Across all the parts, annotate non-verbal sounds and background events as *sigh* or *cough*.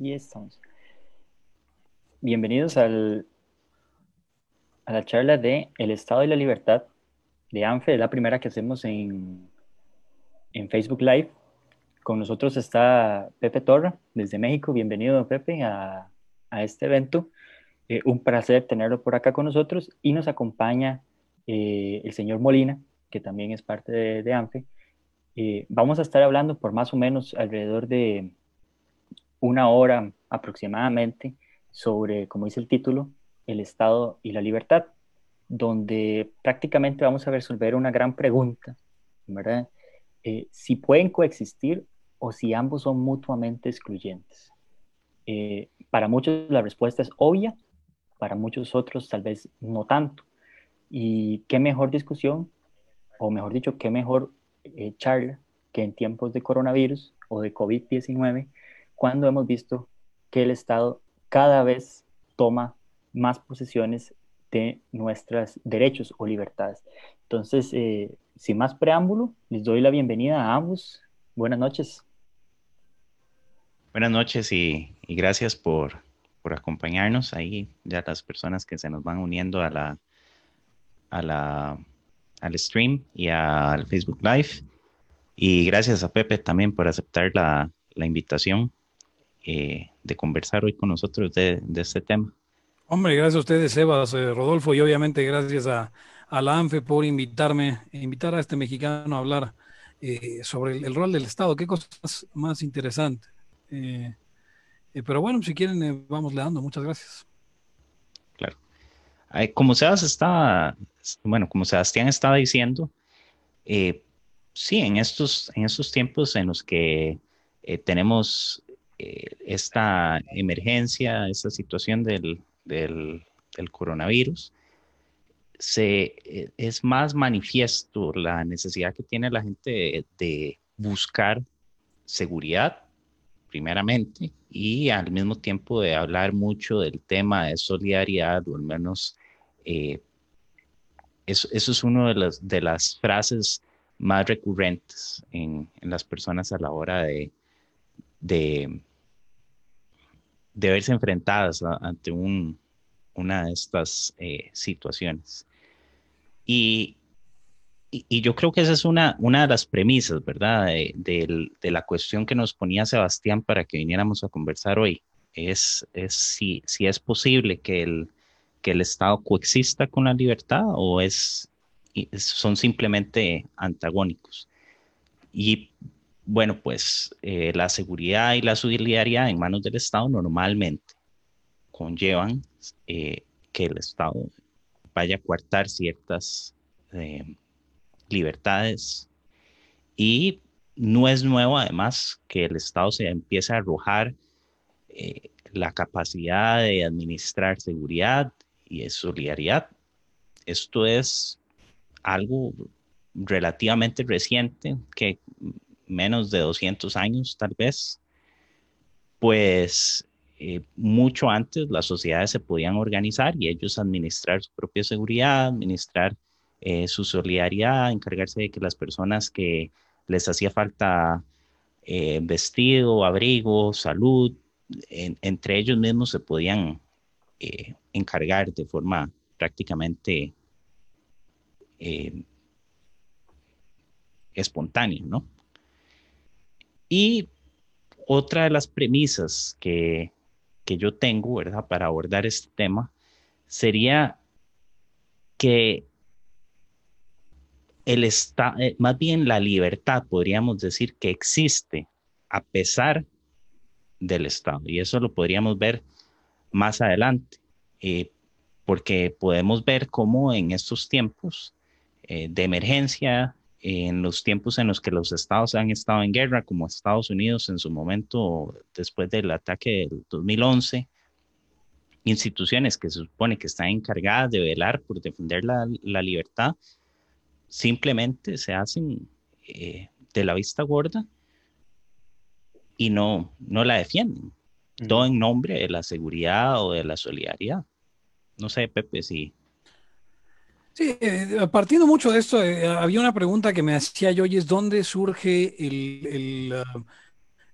Y estamos. Bienvenidos al, a la charla de El Estado y la Libertad de ANFE, es la primera que hacemos en, en Facebook Live. Con nosotros está Pepe Torra, desde México. Bienvenido, Pepe, a, a este evento. Eh, un placer tenerlo por acá con nosotros. Y nos acompaña eh, el señor Molina, que también es parte de, de ANFE. Eh, vamos a estar hablando por más o menos alrededor de una hora aproximadamente sobre, como dice el título, el Estado y la libertad, donde prácticamente vamos a resolver una gran pregunta, ¿verdad? Eh, si pueden coexistir o si ambos son mutuamente excluyentes. Eh, para muchos la respuesta es obvia, para muchos otros tal vez no tanto. Y qué mejor discusión, o mejor dicho, qué mejor eh, charla que en tiempos de coronavirus o de COVID-19 cuando hemos visto que el Estado cada vez toma más posesiones de nuestros derechos o libertades. Entonces, eh, sin más preámbulo, les doy la bienvenida a ambos. Buenas noches. Buenas noches y, gracias por, por, acompañarnos ahí, ya las personas que se nos van uniendo a la, a la, al stream y al Facebook Live. Y gracias a Pepe también por aceptar la, la invitación. Eh, de conversar hoy con nosotros de, este tema. Hombre, gracias a ustedes, Sebas, eh, Rodolfo, y obviamente gracias a, la ANFE por invitarme, invitar a este mexicano a hablar eh, sobre el, rol del Estado. Qué cosas más interesantes. pero bueno, si quieren, vamos le dando. Muchas gracias. Claro. Como Sebas estaba, bueno, como Sebastián estaba diciendo, sí, en estos, en estos tiempos en los que tenemos eh, esta emergencia, esta situación del, del, coronavirus, se, eh, es más manifiesto la necesidad que tiene la gente de, buscar seguridad, primeramente, y al mismo tiempo de hablar mucho del tema de solidaridad, o al menos eh, eso, eso, es una de las, de las frases más recurrentes en, en las personas a la hora de, de, de verse enfrentadas ante un, una de estas eh, situaciones. Y, y, yo creo que esa es una, una de las premisas, ¿verdad? De, de, la cuestión que nos ponía Sebastián para que viniéramos a conversar hoy. Es, es si, si es posible que el, que el Estado coexista con la libertad o es, son simplemente antagónicos. Y bueno, pues eh, la seguridad y la solidaridad en manos del Estado normalmente conllevan eh, que el Estado vaya a coartar ciertas eh, libertades y no es nuevo además que el Estado se empiece a arrojar la capacidad de administrar seguridad y solidaridad. Esto es algo relativamente reciente que menos de 200 años tal vez, pues eh, mucho antes las sociedades se podían organizar y ellos administrar su propia seguridad, administrar eh, su solidaridad, encargarse de que las personas que les hacía falta eh, vestido, abrigo, salud, entre ellos mismos se podían encargar de forma prácticamente espontánea, ¿no? Y otra de las premisas que, yo tengo, ¿verdad? Para abordar este tema sería que el está, eh, más bien la libertad, podríamos decir que existe a pesar del Estado. Y eso lo podríamos ver más adelante, eh, porque podemos ver cómo en estos tiempos eh, de emergencia en los tiempos en los que los estados han estado en guerra, como Estados Unidos en su momento después del ataque del 2011, instituciones que se supone que están encargadas de velar por defender la, libertad, simplemente se hacen eh, de la vista gorda y no, no la defienden, todo en nombre de la seguridad o de la solidaridad. No sé, Pepe, si Sí, eh, partiendo mucho de esto, eh, había una pregunta que me hacía yo y es dónde surge el,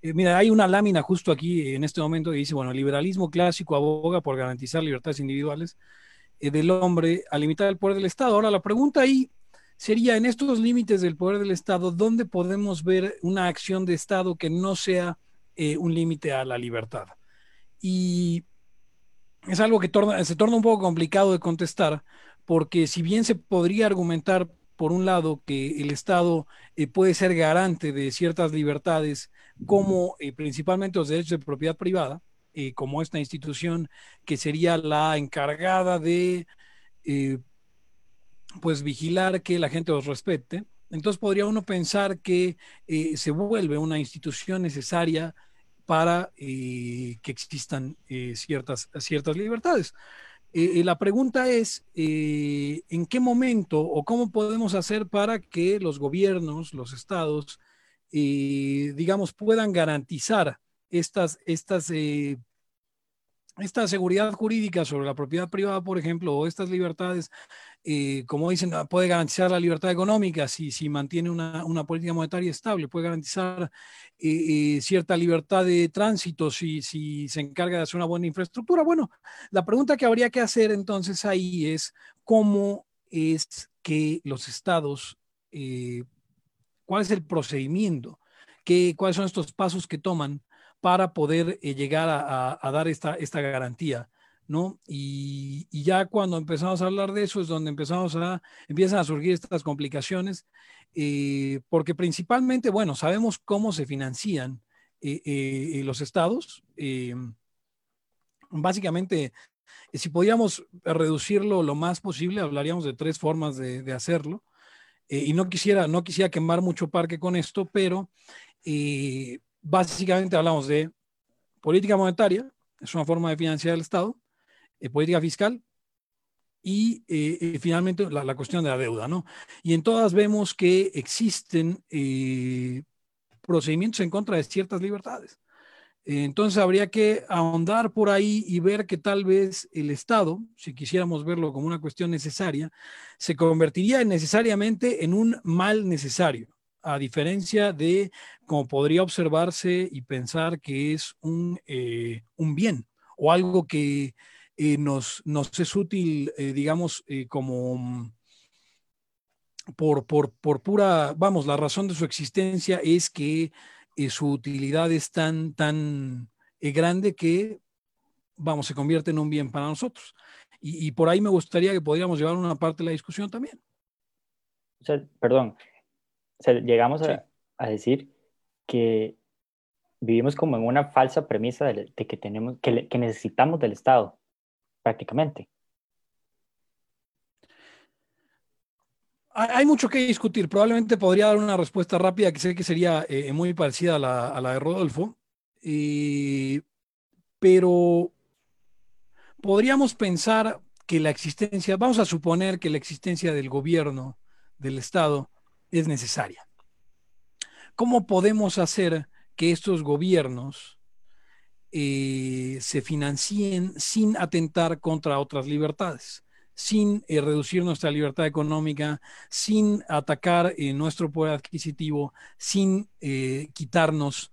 Eh, mira, hay una lámina justo aquí en este momento que dice, bueno, el liberalismo clásico aboga por garantizar libertades individuales eh, del hombre a limitar el poder del Estado. Ahora, la pregunta ahí sería, en estos límites del poder del Estado, ¿dónde podemos ver una acción de Estado que no sea eh, un límite a la libertad? Y es algo que se torna un poco complicado de contestar, porque si bien se podría argumentar, por un lado, que el Estado eh, puede ser garante de ciertas libertades, como eh, principalmente los derechos de propiedad privada, eh, como esta institución que sería la encargada de pues vigilar que la gente los respete. Entonces podría uno pensar que se vuelve una institución necesaria para que existan ciertas, ciertas libertades. Eh, la pregunta es, eh, ¿en qué momento o cómo podemos hacer para que los gobiernos, los estados, eh, digamos, puedan garantizar estas, estas esta seguridad jurídica sobre la propiedad privada, por ejemplo, o estas libertades, eh, como dicen, ah, puede garantizar la libertad económica si, si mantiene una, política monetaria estable, puede garantizar eh, eh, cierta libertad de tránsito si, si se encarga de hacer una buena infraestructura. Bueno, la pregunta que habría que hacer entonces ahí es cómo es que los estados, cuál es el procedimiento, ¿Qué, cuáles son estos pasos que toman para poder llegar a, dar esta, esta garantía. ¿No? Y, ya cuando empezamos a hablar de eso es donde empezamos a, empiezan a surgir estas complicaciones, eh, porque principalmente, bueno, sabemos cómo se financian eh, los estados. básicamente, si podíamos reducirlo lo más posible, hablaríamos de tres formas de, hacerlo. y no quisiera, no quisiera quemar mucho parque con esto, pero básicamente hablamos de política monetaria, es una forma de financiar el Estado, eh, política fiscal y eh, eh, finalmente la, cuestión de la deuda, ¿no? Y en todas vemos que existen procedimientos en contra de ciertas libertades. Entonces habría que ahondar por ahí y ver que tal vez el Estado, si quisiéramos verlo como una cuestión necesaria, se convertiría necesariamente en un mal necesario a diferencia de como podría observarse y pensar que es un, un bien o algo que eh, nos, nos, es útil, eh, digamos, como mm, por, por, por, pura, vamos, la razón de su existencia es que su utilidad es tan, tan grande que, vamos, se convierte en un bien para nosotros. Y, por ahí me gustaría que podríamos llevar una parte de la discusión también. perdón, llegamos a, decir que vivimos como en una falsa premisa de, que, tenemos, que, necesitamos del Estado, prácticamente. Hay mucho que discutir. Probablemente podría dar una respuesta rápida que sé que sería eh, muy parecida a la, de Rodolfo, pero podríamos pensar que la existencia, vamos a suponer que la existencia del gobierno, del Estado, es necesaria. ¿Cómo podemos hacer que estos gobiernos eh, se financien sin atentar contra otras libertades? sin eh, reducir nuestra libertad económica, sin atacar eh, nuestro poder adquisitivo, sin quitarnos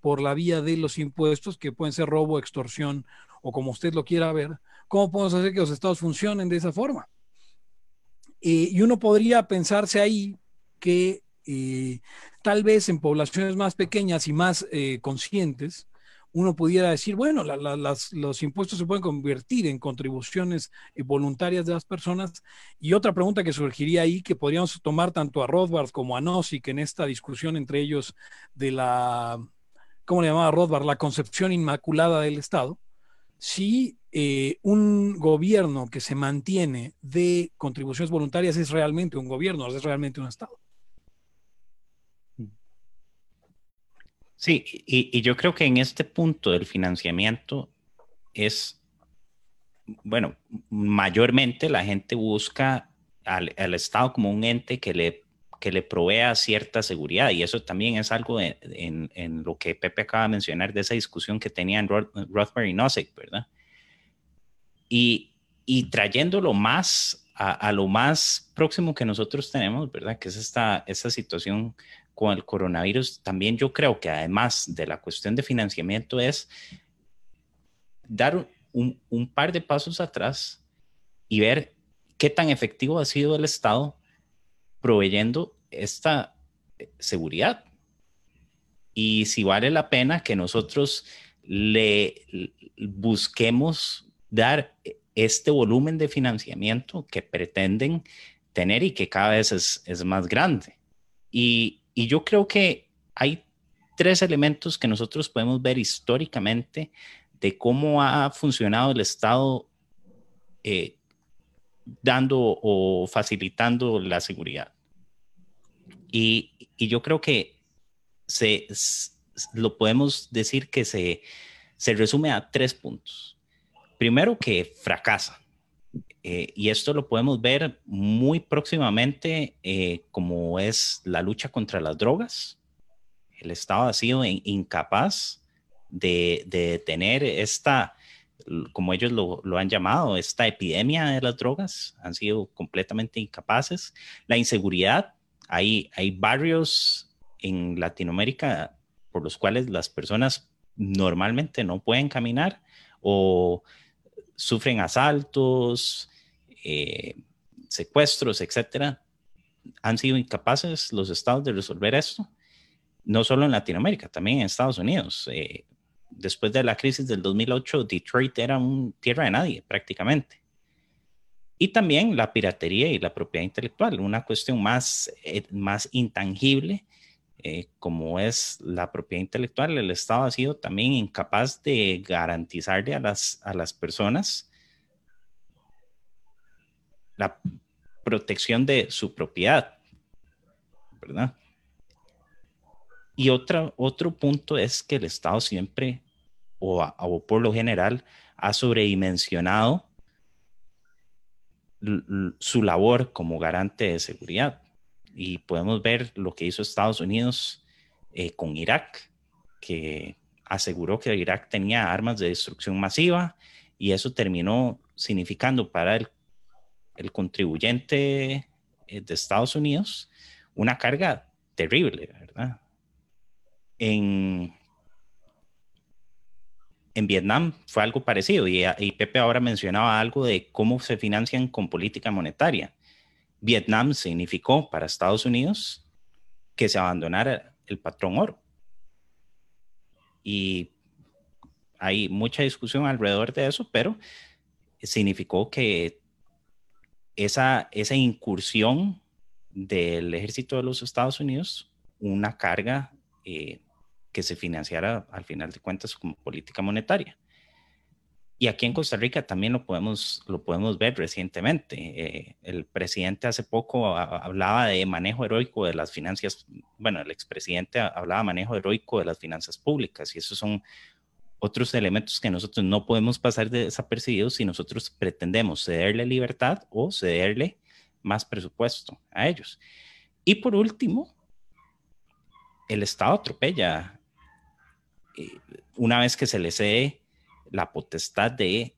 por la vía de los impuestos, que pueden ser robo, extorsión o como usted lo quiera ver, ¿cómo podemos hacer que los estados funcionen de esa forma? y uno podría pensarse ahí que eh, tal vez en poblaciones más pequeñas y más eh, conscientes, uno pudiera decir, bueno, los impuestos se pueden convertir en contribuciones eh, voluntarias de las personas. Y otra pregunta que surgiría ahí, que podríamos tomar tanto a Rothbard como a Nozick en esta discusión entre ellos de la, ¿cómo le llamaba Rothbard? La concepción inmaculada del Estado. Si un gobierno que se mantiene de contribuciones voluntarias es realmente un gobierno, es realmente un Estado. Sí, y, yo creo que en este punto del financiamiento es, bueno, mayormente la gente busca al, Estado como un ente que le, que le provea cierta seguridad y eso también es algo en, lo que Pepe acaba de mencionar de esa discusión que tenían Rothbard y Nozick, ¿verdad? Y, y trayéndolo más a, a, lo más próximo que nosotros tenemos, ¿verdad? Que es esta, esta situación con el coronavirus, también yo creo que además de la cuestión de financiamiento es dar un, par de pasos atrás y ver qué tan efectivo ha sido el Estado proveyendo esta eh, seguridad y si vale la pena que nosotros le busquemos dar este volumen de financiamiento que pretenden tener y que cada vez es, más grande. Y, yo creo que hay tres elementos que nosotros podemos ver históricamente de cómo ha funcionado el Estado eh, dando o facilitando la seguridad. Y, yo creo que se, lo podemos decir que se, se resume a tres puntos. Primero, que fracasa. Eh, y esto lo podemos ver muy próximamente eh, como es la lucha contra las drogas. El Estado ha sido incapaz de, de detener esta, como ellos lo, lo, han llamado, esta epidemia de las drogas. Han sido completamente incapaces. La inseguridad hay, hay barrios en Latinoamérica por los cuales las personas normalmente no pueden caminar o sufren asaltos, eh, secuestros, etcétera. Han sido incapaces los estados de resolver esto, no solo en Latinoamérica, también en Estados Unidos. Eh, después de la crisis del 2008, Detroit era un tierra de nadie prácticamente. Y también la piratería y la propiedad intelectual, una cuestión más, eh, más intangible, eh, como es la propiedad intelectual. El Estado ha sido también incapaz de garantizarle a las, a las personas la protección de su propiedad, ¿verdad? Y otra, otro punto es que el Estado siempre, o, o por lo general, ha sobredimensionado su labor como garante de seguridad. Y podemos ver lo que hizo Estados Unidos eh, con Irak, que aseguró que Irak tenía armas de destrucción masiva y eso terminó significando para el, el contribuyente eh, de Estados Unidos una carga terrible, ¿verdad? En, en Vietnam fue algo parecido y, Pepe ahora mencionaba algo de cómo se financian con política monetaria. Vietnam significó para Estados Unidos que se abandonara el patrón oro. Y hay mucha discusión alrededor de eso, pero significó que esa, esa incursión del ejército de los Estados Unidos, una carga eh, que se financiara al final de cuentas como política monetaria. Y aquí en Costa Rica también lo podemos, lo podemos ver recientemente. Eh, el presidente hace poco hablaba de manejo heroico de las finanzas, bueno, el expresidente hablaba de manejo heroico de las finanzas públicas y esos son otros elementos que nosotros no podemos pasar desapercibidos si nosotros pretendemos cederle libertad o cederle más presupuesto a ellos. Y por último, el Estado atropella eh, una vez que se le cede la potestad de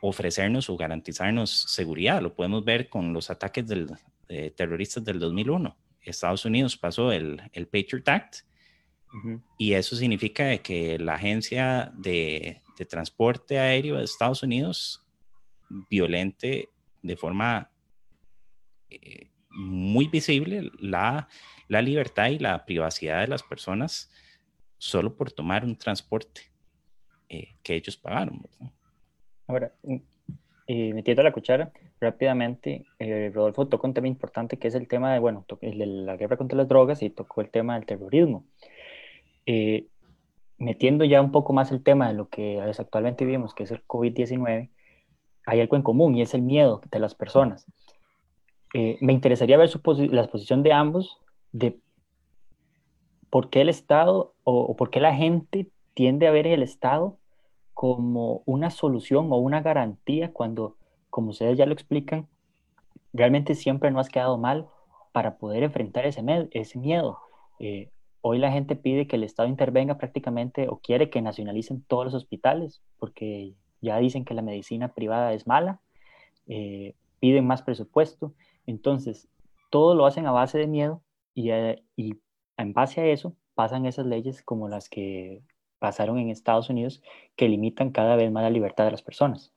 ofrecernos o garantizarnos seguridad. Lo podemos ver con los ataques del, terroristas del 2001. Estados Unidos pasó el, el Patriot Act y eso significa que la agencia de, de, transporte aéreo de Estados Unidos violente de forma eh, muy visible la, la libertad y la privacidad de las personas solo por tomar un transporte eh, que ellos pagaron. Ahora, mm, eh, metiendo la cuchara rápidamente, eh, Rodolfo tocó un tema importante que es el tema de, bueno, el de la guerra contra las drogas y tocó el tema del terrorismo. Eh, metiendo ya un poco más el tema de lo que actualmente vivimos, que es el COVID-19, hay algo en común y es el miedo de las personas. me interesaría ver su la posición de ambos de por qué el Estado o, por qué la gente tiende a ver el Estado como una solución o una garantía cuando, como ustedes ya lo explican, realmente siempre no has quedado mal para poder enfrentar ese, miedo. Eh, hoy la gente pide que el Estado intervenga prácticamente o quiere que nacionalicen todos los hospitales porque ya dicen que la medicina privada es mala, eh, piden más presupuesto, entonces todo lo hacen a base de miedo y, eh, y en base a eso pasan esas leyes como las que pasaron en Estados Unidos que limitan cada vez más la libertad de las personas.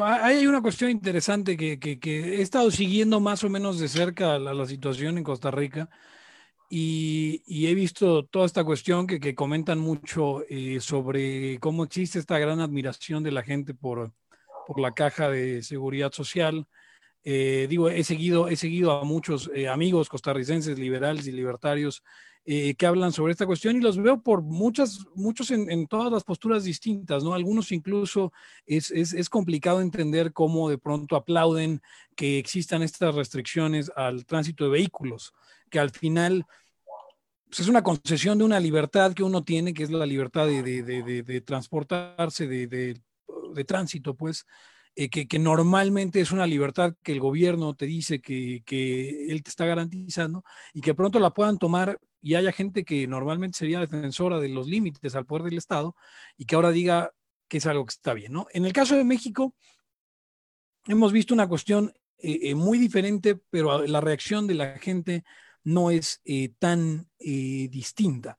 Hay una cuestión interesante que, he estado siguiendo más o menos de cerca la, situación en Costa Rica y, he visto toda esta cuestión que, comentan mucho eh, sobre cómo existe esta gran admiración de la gente por, por la caja de seguridad social. Eh, digo, he seguido, he seguido a muchos eh, amigos costarricenses liberales y libertarios eh, que hablan sobre esta cuestión y los veo por muchas, muchos en, todas las posturas distintas, ¿no? Algunos incluso es, es, complicado entender cómo de pronto aplauden que existan estas restricciones al tránsito de vehículos, que al final pues, es una concesión de una libertad que uno tiene, que es la libertad de, de, de, de transportarse, de, tránsito, pues, eh, que, normalmente es una libertad que el gobierno te dice que, que, él te está garantizando y que pronto la puedan tomar y haya gente que normalmente sería defensora de los límites al poder del Estado y que ahora diga que es algo que está bien, ¿no? En el caso de México, hemos visto una cuestión eh, eh, muy diferente, pero la reacción de la gente no es tan distinta.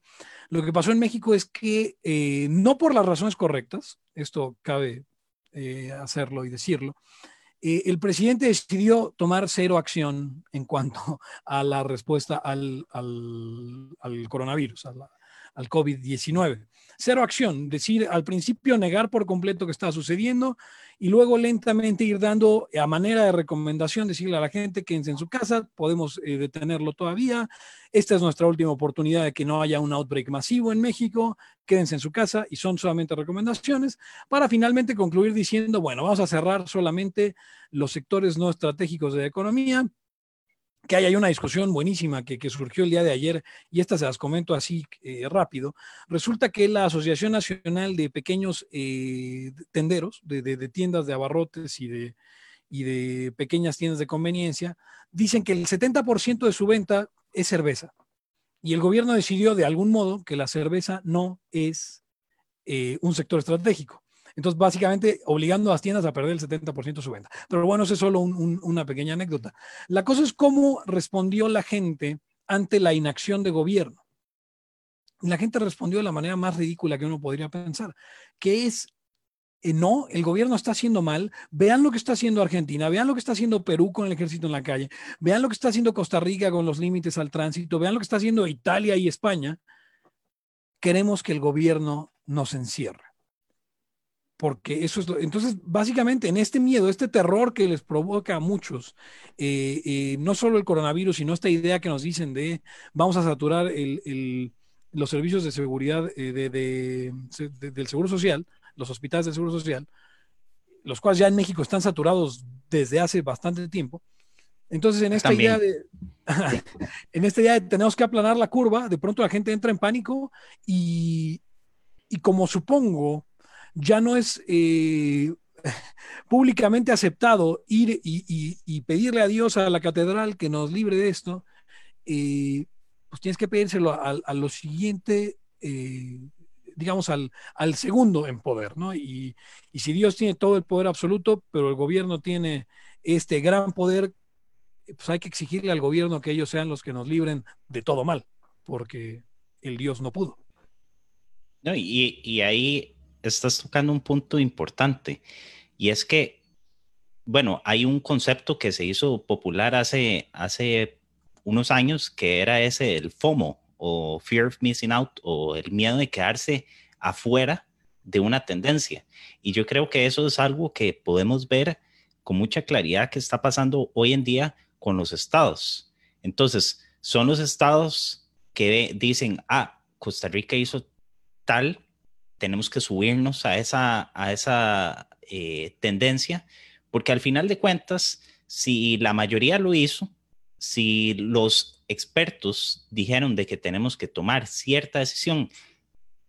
Lo que pasó en México es que no por las razones correctas, esto cabe eh, hacerlo y decirlo, eh, el presidente decidió tomar cero acción en cuanto *laughs* a la respuesta al, al, coronavirus, al COVID-19 cero acción, decir al principio negar por completo que está sucediendo y luego lentamente ir dando a manera de recomendación, decirle a la gente que en su casa, podemos eh, detenerlo todavía, esta es nuestra última oportunidad de que no haya un outbreak masivo en México, quédense en su casa y son solamente recomendaciones, para finalmente concluir diciendo, bueno, vamos a cerrar solamente los sectores no estratégicos de la economía, que hay, una discusión buenísima que, surgió el día de ayer y esta se las comento así eh, rápido. Resulta que la Asociación Nacional de Pequeños eh, Tenderos, de, tiendas de abarrotes y de, y de pequeñas tiendas de conveniencia, dicen que el 70% de su venta es cerveza. Y el gobierno decidió de algún modo que la cerveza no es eh, un sector estratégico. Entonces, básicamente, obligando a las tiendas a perder el 70% de su venta. Pero bueno, eso es solo una pequeña anécdota. La cosa es cómo respondió la gente ante la inacción de gobierno. La gente respondió de la manera más ridícula que uno podría pensar, que es eh, no, el gobierno está haciendo mal, vean lo que está haciendo Argentina, vean lo que está haciendo Perú con el ejército en la calle, vean lo que está haciendo Costa Rica con los límites al tránsito, vean lo que está haciendo Italia y España. Queremos que el gobierno nos encierre porque eso es entonces básicamente en este miedo, este terror que les provoca a muchos, eh, eh, no solo el coronavirus, sino esta idea que nos dicen de vamos a saturar los servicios de seguridad eh, del Seguro Social, los hospitales del Seguro Social, los cuales ya en México están saturados desde hace bastante tiempo. Entonces, en esta idea de *laughs* en esta idea de tenemos que aplanar la curva, de pronto la gente entra en pánico y, y como supongo ya no es eh, *laughs* públicamente aceptado ir y, pedirle a Dios a la catedral que nos libre de esto, eh, pues tienes que pedírselo a, lo siguiente, eh, digamos, al, al, segundo en poder, ¿no? Y, y si Dios tiene todo el poder absoluto, pero el gobierno tiene este gran poder, pues hay que exigirle al gobierno que ellos sean los que nos libren de todo mal, porque el Dios no pudo. No, y, y ahí estás tocando un punto importante y es que, bueno, hay un concepto que se hizo popular hace, hace unos años que era ese, el FOMO o Fear of Missing Out o el miedo de quedarse afuera de una tendencia. Y yo creo que eso es algo que podemos ver con mucha claridad que está pasando hoy en día con los estados. Entonces, son los estados que dicen, ah, Costa Rica hizo tal tenemos que subirnos a esa, a esa eh, tendencia, porque al final de cuentas, si la mayoría lo hizo, si los expertos dijeron de que tenemos que tomar cierta decisión,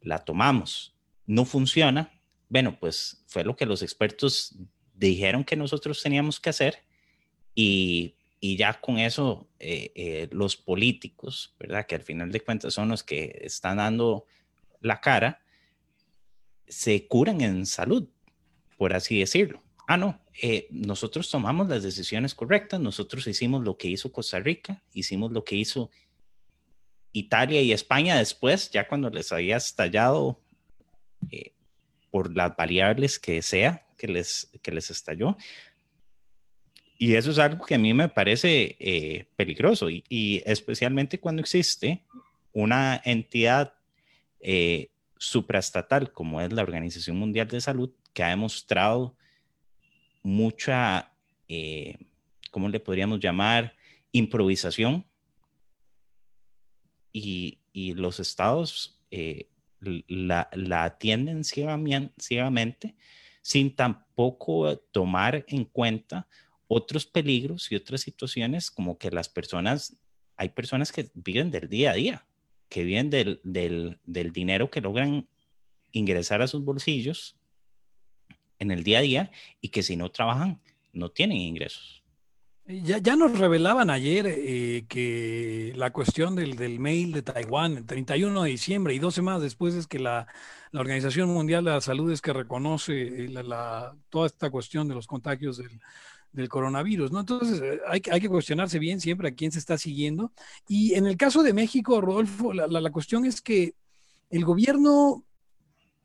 la tomamos, no funciona, bueno, pues fue lo que los expertos dijeron que nosotros teníamos que hacer y, y ya con eso eh, eh, los políticos, ¿verdad? Que al final de cuentas son los que están dando la cara, se curan en salud, por así decirlo. Ah, no, eh, nosotros tomamos las decisiones correctas, nosotros hicimos lo que hizo Costa Rica, hicimos lo que hizo Italia y España después, ya cuando les había estallado eh, por las variables que sea que les, que les estalló. Y eso es algo que a mí me parece eh, peligroso y, especialmente cuando existe una entidad supraestatal como es la Organización Mundial de Salud que ha demostrado mucha, eh, ¿cómo le podríamos llamar? Improvisación. Y, y los estados eh, la, la, atienden ciegamente sin tampoco tomar en cuenta otros peligros y otras situaciones como que las personas, hay personas que viven del día a día, que viven del, del, del dinero que logran ingresar a sus bolsillos en el día a día y que si no trabajan no tienen ingresos. Ya, ya nos revelaban ayer eh, que la cuestión del, del, mail de Taiwán, el 31 de diciembre y dos semanas después es que la, la Organización Mundial de la Salud es que reconoce eh, la, toda esta cuestión de los contagios del, del coronavirus, ¿no? Entonces eh, hay, hay, que cuestionarse bien siempre a quién se está siguiendo. Y en el caso de México, Rodolfo, la, la cuestión es que el gobierno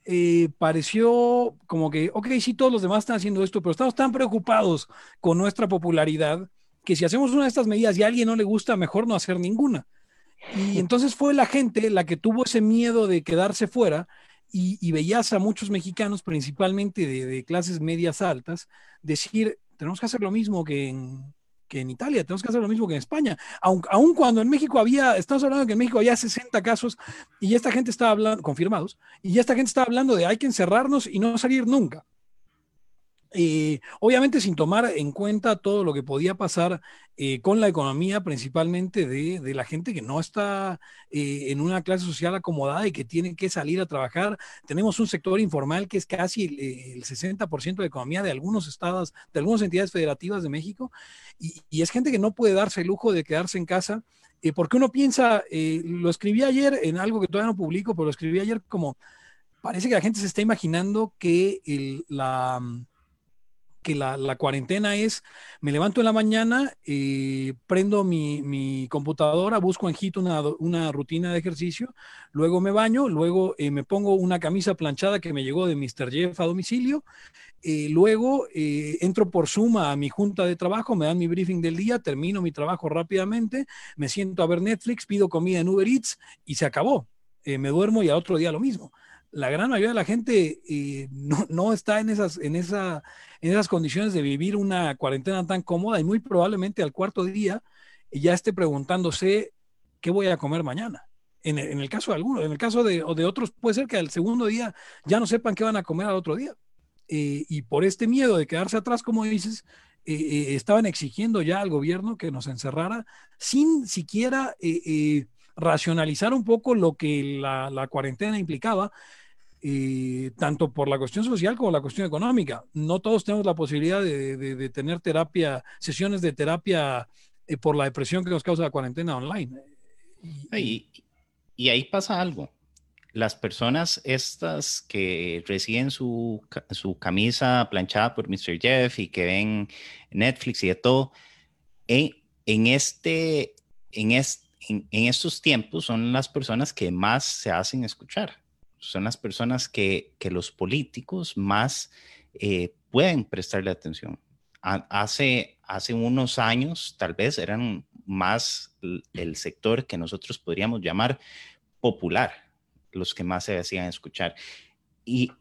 eh, pareció como que, ok, sí, todos los demás están haciendo esto, pero estamos tan preocupados con nuestra popularidad que si hacemos una de estas medidas y a alguien no le gusta, mejor no hacer ninguna. Y entonces fue la gente la que tuvo ese miedo de quedarse fuera y, y veías a muchos mexicanos, principalmente de, de clases medias altas, decir, tenemos que hacer lo mismo que en, que en Italia, tenemos que hacer lo mismo que en España. Aun, aun, cuando en México había, estamos hablando que en México había 60 casos y esta gente estaba hablando, confirmados, y esta gente estaba hablando de hay que encerrarnos y no salir nunca. Eh, obviamente sin tomar en cuenta todo lo que podía pasar eh, con la economía, principalmente de, la gente que no está eh, en una clase social acomodada y que tiene que salir a trabajar. Tenemos un sector informal que es casi el, el 60% de economía de algunos estados, de algunas entidades federativas de México, y, es gente que no puede darse el lujo de quedarse en casa. porque uno piensa, lo escribí ayer en algo que todavía no publico, pero lo escribí ayer como, parece que la gente se está imaginando que la que la, la, cuarentena es, me levanto en la mañana, eh, prendo mi, mi, computadora, busco en Hit una, una, rutina de ejercicio, luego me baño, luego eh, me pongo una camisa planchada que me llegó de Mr. Jeff a domicilio, eh, luego eh, entro por Zoom a mi junta de trabajo, me dan mi briefing del día, termino mi trabajo rápidamente, me siento a ver Netflix, pido comida en Uber Eats y se acabó. Eh, me duermo y a otro día lo mismo la gran mayoría de la gente eh, no, no, está en esas, en, esa, en esas condiciones de vivir una cuarentena tan cómoda y muy probablemente al cuarto día ya esté preguntándose qué voy a comer mañana. En el, caso de algunos, en el caso de, de, otros, puede ser que al segundo día ya no sepan qué van a comer al otro día. Eh, y por este miedo de quedarse atrás, como dices, eh, estaban exigiendo ya al gobierno que nos encerrara sin siquiera racionalizar un poco lo que la cuarentena implicaba eh, tanto por la cuestión social como la cuestión económica. No todos tenemos la posibilidad de, de, tener terapia, sesiones de terapia eh, por la depresión que nos causa la cuarentena online. Y, y, ahí pasa algo. Las personas estas que reciben su, su, camisa planchada por Mr. Jeff y que ven Netflix y de todo, en, en, este, en, en estos tiempos son las personas que más se hacen escuchar son las personas que, que los políticos más eh, pueden prestarle atención. Hace, hace unos años tal vez eran más el sector que nosotros podríamos llamar popular, los que más se hacían escuchar. Y,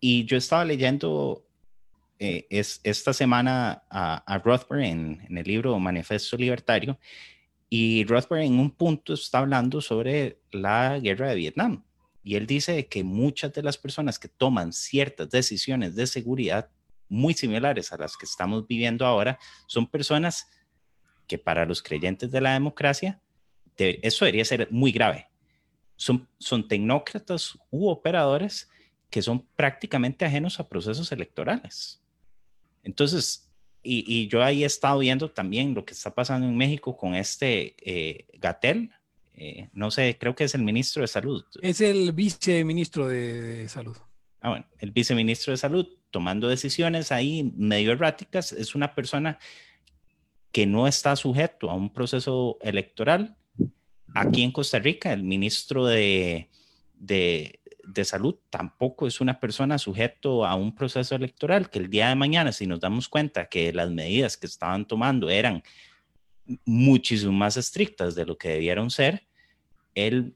y yo estaba leyendo eh, es, esta semana a, a Rothbard en, en, el libro Manifesto Libertario y Rothbard en un punto está hablando sobre la guerra de Vietnam y él dice que muchas de las personas que toman ciertas decisiones de seguridad muy similares a las que estamos viviendo ahora son personas que para los creyentes de la democracia de, eso debería ser muy grave. Son, son tecnócratas u operadores que son prácticamente ajenos a procesos electorales. Entonces, y, y, yo ahí he estado viendo también lo que está pasando en México con este eh, Gatel, eh, no sé, creo que es el ministro de Salud. Es el viceministro de, de, Salud. Ah, bueno, el viceministro de Salud tomando decisiones ahí medio erráticas, es una persona que no está sujeto a un proceso electoral, aquí en Costa Rica, el ministro de, de, de, salud tampoco es una persona sujeto a un proceso electoral, que el día de mañana, si nos damos cuenta que las medidas que estaban tomando eran muchísimo más estrictas de lo que debieron ser, él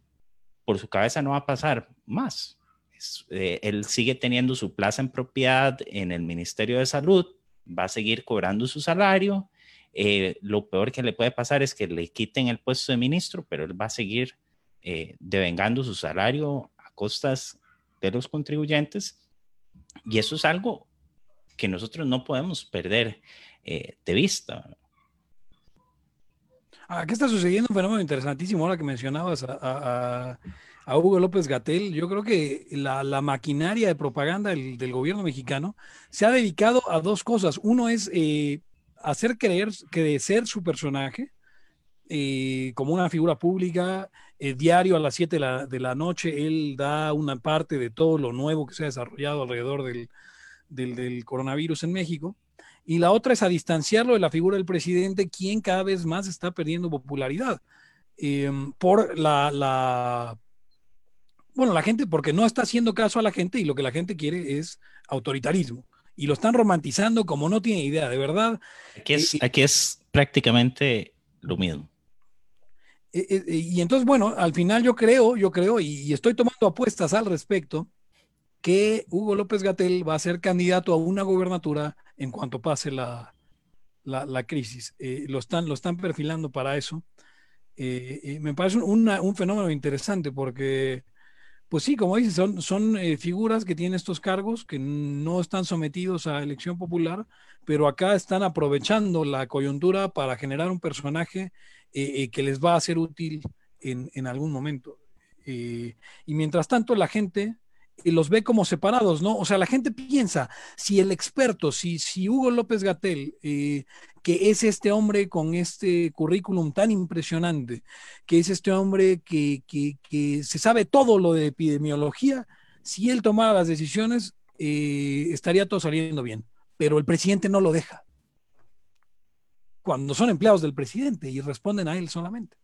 por su cabeza no va a pasar más. Eh, él sigue teniendo su plaza en propiedad en el Ministerio de Salud, va a seguir cobrando su salario. Eh, lo peor que le puede pasar es que le quiten el puesto de ministro, pero él va a seguir eh, devengando su salario a costas de los contribuyentes. Y eso es algo que nosotros no podemos perder de vista. Aquí está sucediendo un fenómeno interesantísimo ahora que mencionabas a, Hugo López Gatel. Yo creo que la, maquinaria de propaganda del, gobierno mexicano se ha dedicado a dos cosas. Uno es eh, hacer creer que ser su personaje eh, como una figura pública. Eh, diario a las 7 de la, noche, él da una parte de todo lo nuevo que se ha desarrollado alrededor del coronavirus en México y la otra es a distanciarlo de la figura del presidente, quien cada vez más está perdiendo popularidad em, por la, la, bueno, la gente, porque no está haciendo caso a la gente y lo que la gente quiere es autoritarismo. Y lo están romantizando como no tiene idea, de verdad. Aquí es, eh, aquí es prácticamente lo mismo. Eh, eh, y entonces, bueno, al final yo creo, yo creo, y estoy tomando apuestas al respecto, que Hugo López Gatel va a ser candidato a una gobernatura en cuanto pase la, crisis. Eh, lo, están, perfilando para eso. Eh, eh, me parece un fenómeno interesante porque, pues sí, como dices, son, figuras que tienen estos cargos que no están sometidos a elección popular, pero acá están aprovechando la coyuntura para generar un personaje que les va a ser útil en algún momento. y mientras tanto, la gente y los ve como separados, ¿no? O sea, la gente piensa, si el experto, si, si Hugo López Gatel, eh, que es este hombre con este currículum tan impresionante, que es este hombre que, se sabe todo lo de epidemiología, si él tomara las decisiones, eh, estaría todo saliendo bien. Pero el presidente no lo deja. Cuando son empleados del presidente y responden a él solamente.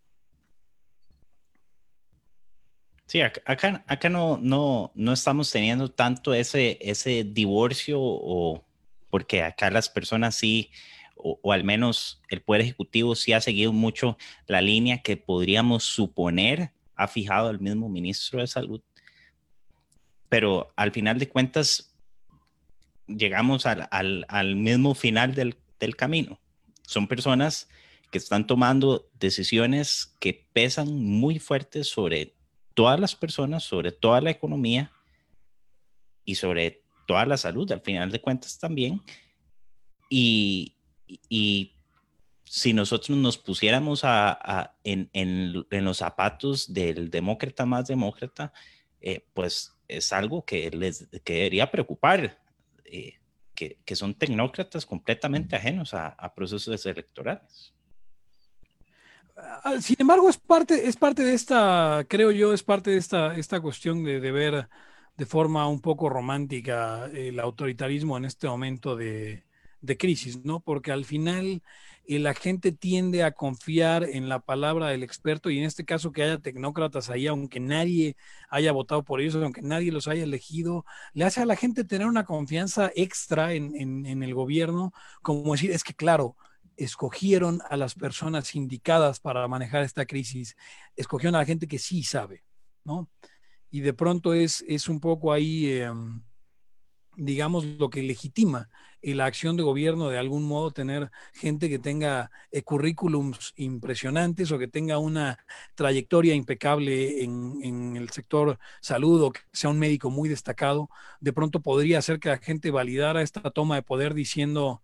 Sí, acá, no, estamos teniendo tanto ese, divorcio o porque acá las personas sí, o, al menos el Poder Ejecutivo sí ha seguido mucho la línea que podríamos suponer ha fijado el mismo ministro de Salud. Pero al final de cuentas, llegamos al, mismo final del, del camino. Son personas que están tomando decisiones que pesan muy fuertes sobre todas las personas, sobre toda la economía y sobre toda la salud, al final de cuentas también. Y, y si nosotros nos pusiéramos a, en, en, en, los zapatos del demócrata más demócrata, eh, pues es algo que les que debería preocupar, eh, que, que, son tecnócratas completamente ajenos a, a procesos electorales. Ah, sin embargo, es parte, es parte de esta, creo yo, es parte de esta, esta cuestión de, ver de forma un poco romántica el autoritarismo en este momento de, crisis, ¿no? Porque al final eh, la gente tiende a confiar en la palabra del experto y en este caso que haya tecnócratas ahí, aunque nadie haya votado por ellos, aunque nadie los haya elegido, le hace a la gente tener una confianza extra en, en el gobierno, como decir, es que claro, escogieron a las personas indicadas para manejar esta crisis, escogieron a la gente que sí sabe, ¿no? Y de pronto es, es un poco ahí, em, digamos, lo que legitima la acción de gobierno de algún modo tener gente que tenga eh, currículums impresionantes o que tenga una trayectoria impecable en, en, el sector salud o que sea un médico muy destacado, de pronto podría hacer que la gente validara esta toma de poder diciendo,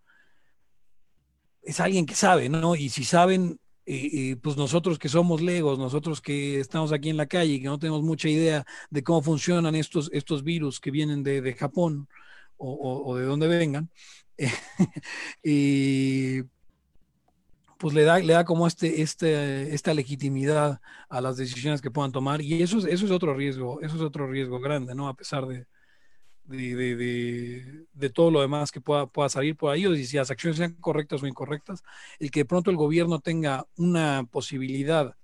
es alguien que sabe, ¿no? Y si saben, eh, eh, pues nosotros que somos legos, nosotros que estamos aquí en la calle y que no tenemos mucha idea de cómo funcionan estos, estos virus que vienen de, Japón o, de donde vengan, *laughs* y pues le da, le da como este, este, esta legitimidad a las decisiones que puedan tomar y eso, eso es otro riesgo, eso es otro riesgo grande, ¿no? A pesar de, de, todo lo demás que pueda, pueda salir por ahí, o si las acciones sean correctas o incorrectas, el que de pronto el gobierno tenga una posibilidad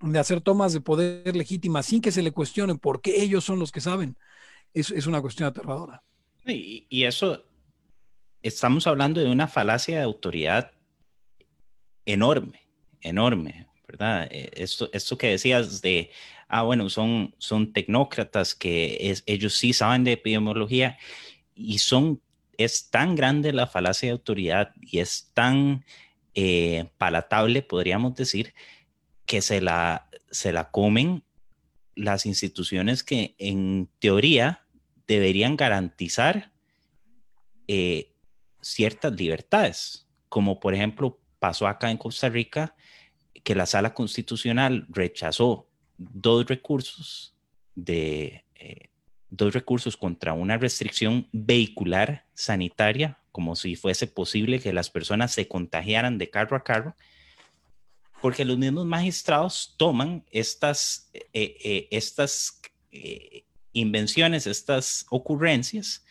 de hacer tomas de poder legítimas sin que se le cuestionen por qué ellos son los que saben, es, es una cuestión aterradora. Y, y, eso, estamos hablando de una falacia de autoridad enorme, enorme, ¿verdad? Eh, esto, esto que decías de, ah, bueno, son, son tecnócratas que es, ellos sí saben de epidemiología y son, es tan grande la falacia de autoridad y es tan eh, palatable, podríamos decir, que se la, se la comen las instituciones que en teoría deberían garantizar eh, ciertas libertades, como por ejemplo pasó acá en Costa Rica, que la sala constitucional rechazó dos recursos de eh, dos recursos contra una restricción vehicular sanitaria, como si fuese posible que las personas se contagiaran de carro a carro, porque los mismos magistrados toman estas, eh, eh, estas invenciones, estas ocurrencias,